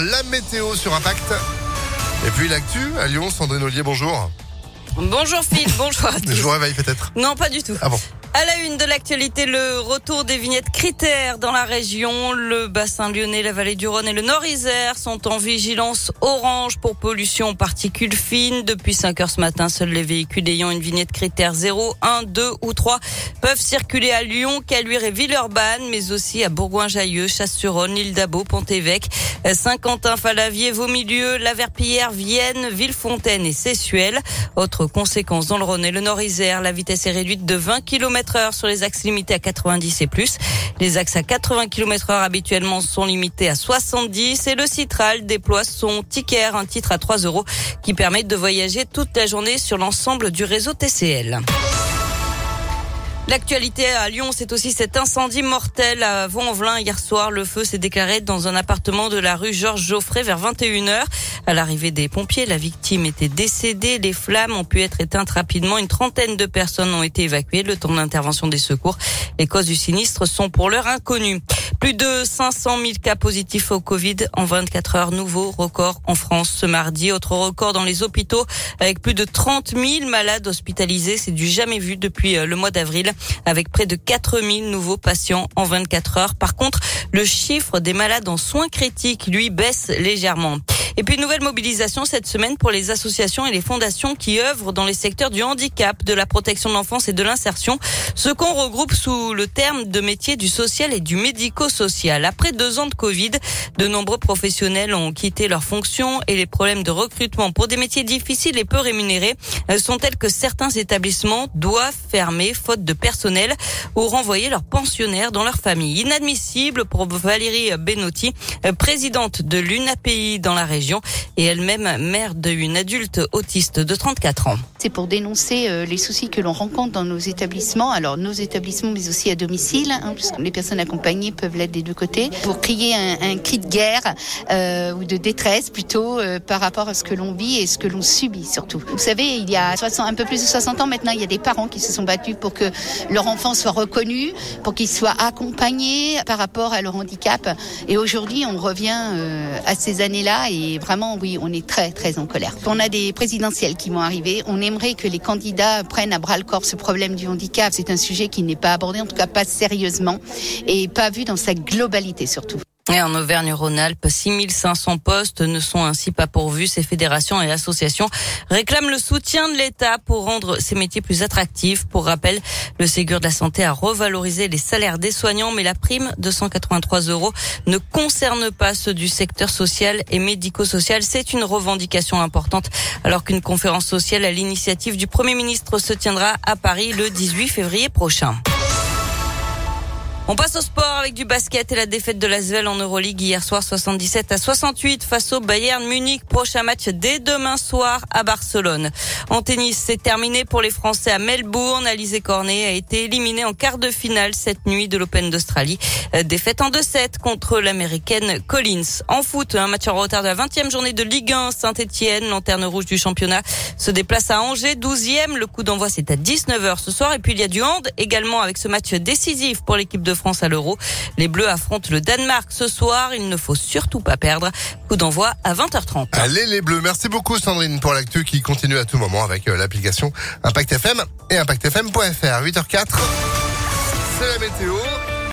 La météo sur Impact. Et puis l'actu à Lyon, Sandrine Ollier, bonjour. Bonjour Phil, bonjour à tous. Je vous réveille peut-être. Non, pas du tout. Ah bon À la une de l'actualité, le retour des vignettes critères dans la région. Le bassin lyonnais, la vallée du Rhône et le Nord-Isère sont en vigilance orange pour pollution particules fines. Depuis 5 heures ce matin, seuls les véhicules ayant une vignette critère 0, 1, 2 ou 3 peuvent circuler à Lyon, Caluire et Villeurbanne, mais aussi à Bourgoin-Jallieu, Chasse-sur-Rhône, l'île d'Abo, Pont-Évêque, Saint-Quentin, Falavier, Vaumilieu, La Verpillière, Vienne, Villefontaine et Sessuel. Autre conséquence dans le Rhône et le Nord-Isère, la vitesse est réduite de 20 km heure sur les axes limités à 90 et plus. Les axes à 80 km heure habituellement sont limités à 70 et le Citral déploie son ticket, un titre à 3 euros qui permet de voyager toute la journée sur l'ensemble du réseau TCL. L'actualité à Lyon, c'est aussi cet incendie mortel à Vaux-en-Velin hier soir. Le feu s'est déclaré dans un appartement de la rue Georges Geoffrey vers 21h. À l'arrivée des pompiers, la victime était décédée. Les flammes ont pu être éteintes rapidement. Une trentaine de personnes ont été évacuées le temps d'intervention des secours. Les causes du sinistre sont pour l'heure inconnues. Plus de 500 000 cas positifs au Covid en 24 heures. Nouveau record en France ce mardi. Autre record dans les hôpitaux avec plus de 30 000 malades hospitalisés. C'est du jamais vu depuis euh, le mois d'avril avec près de 4 000 nouveaux patients en 24 heures. Par contre, le chiffre des malades en soins critiques, lui, baisse légèrement. Et puis, nouvelle mobilisation cette semaine pour les associations et les fondations qui œuvrent dans les secteurs du handicap, de la protection de l'enfance et de l'insertion. Ce qu'on regroupe sous le terme de métier du social et du médico-social. Après deux ans de Covid, de nombreux professionnels ont quitté leurs fonctions et les problèmes de recrutement pour des métiers difficiles et peu rémunérés sont tels que certains établissements doivent fermer faute de personnel ou renvoyer leurs pensionnaires dans leur famille. Inadmissible pour Valérie Benotti, présidente de l'UNAPI dans la région et elle-même mère d'une adulte autiste de 34 ans. C'est pour dénoncer euh, les soucis que l'on rencontre dans nos établissements, alors nos établissements mais aussi à domicile, hein, puisque les personnes accompagnées peuvent l'être des deux côtés, pour crier un, cri de guerre euh, ou de détresse plutôt euh, par rapport à ce que l'on vit et ce que l'on subit surtout. Vous savez, il y a 60, un peu plus de 60 ans maintenant, il y a des parents qui se sont battus pour que leur enfant soit reconnu, pour qu'il soit accompagné par rapport à leur handicap. Et aujourd'hui, on revient à ces années-là et vraiment, oui, on est très, très en colère. On a des présidentielles qui vont arriver. On aimerait que les candidats prennent à bras le corps ce problème du handicap. C'est un sujet qui n'est pas abordé, en tout cas pas sérieusement et pas vu dans sa globalité surtout. Et en Auvergne-Rhône-Alpes, 6500 postes ne sont ainsi pas pourvus. Ces fédérations et associations réclament le soutien de l'État pour rendre ces métiers plus attractifs. Pour rappel, le Ségur de la Santé a revalorisé les salaires des soignants, mais la prime de 183 euros ne concerne pas ceux du secteur social et médico-social. C'est une revendication importante, alors qu'une conférence sociale à l'initiative du Premier ministre se tiendra à Paris le 18 février prochain. On passe au sport avec du basket et la défaite de l'Asvel en Euroleague hier soir 77 à 68 face au Bayern Munich. Prochain match dès demain soir à Barcelone. En tennis, c'est terminé pour les Français à Melbourne. Alizé Cornet a été éliminé en quart de finale cette nuit de l'Open d'Australie. Défaite en 2-7 contre l'américaine Collins. En foot, un match en retard de la 20e journée de Ligue 1. Saint-Etienne, lanterne rouge du championnat, se déplace à Angers, 12e. Le coup d'envoi, c'est à 19h ce soir. Et puis il y a du hand également avec ce match décisif pour l'équipe de France à l'Euro. Les Bleus affrontent le Danemark ce soir. Il ne faut surtout pas perdre. Coup d'envoi à 20h30. Allez les Bleus, merci beaucoup Sandrine pour l'actu qui continue à tout moment avec euh, l'application Impact FM et ImpactFM.fr. 8h04, c'est la météo.